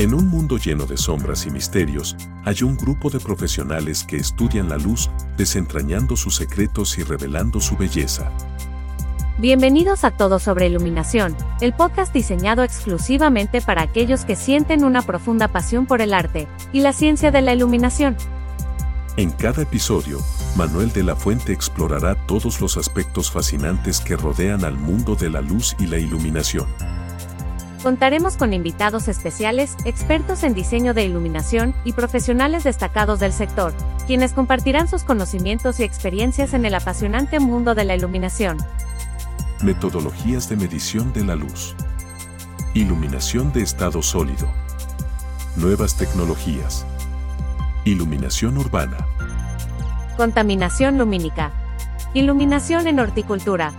En un mundo lleno de sombras y misterios, hay un grupo de profesionales que estudian la luz, desentrañando sus secretos y revelando su belleza. Bienvenidos a Todo sobre Iluminación, el podcast diseñado exclusivamente para aquellos que sienten una profunda pasión por el arte y la ciencia de la iluminación. En cada episodio, Manuel de la Fuente explorará todos los aspectos fascinantes que rodean al mundo de la luz y la iluminación. Contaremos con invitados especiales, expertos en diseño de iluminación y profesionales destacados del sector, quienes compartirán sus conocimientos y experiencias en el apasionante mundo de la iluminación. Metodologías de medición de la luz. Iluminación de estado sólido. Nuevas tecnologías. Iluminación urbana. Contaminación lumínica. Iluminación en horticultura.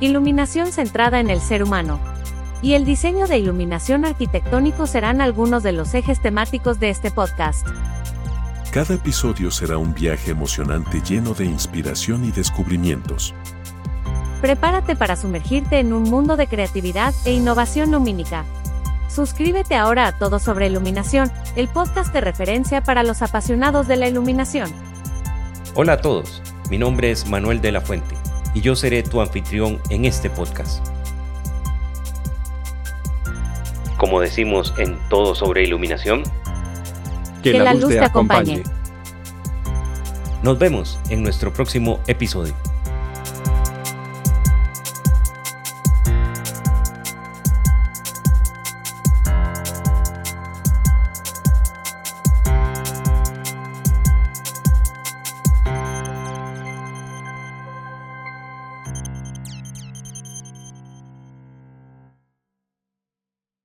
Iluminación centrada en el ser humano y el diseño de iluminación arquitectónico serán algunos de los ejes temáticos de este podcast. Cada episodio será un viaje emocionante lleno de inspiración y descubrimientos. Prepárate para sumergirte en un mundo de creatividad e innovación lumínica. Suscríbete ahora a Todo sobre Iluminación, el podcast de referencia para los apasionados de la iluminación. Hola a todos, mi nombre es Manuel de la Fuente y yo seré tu anfitrión en este podcast. Como decimos en todo sobre iluminación, que, la, luz, te acompañe. Nos vemos en nuestro próximo episodio.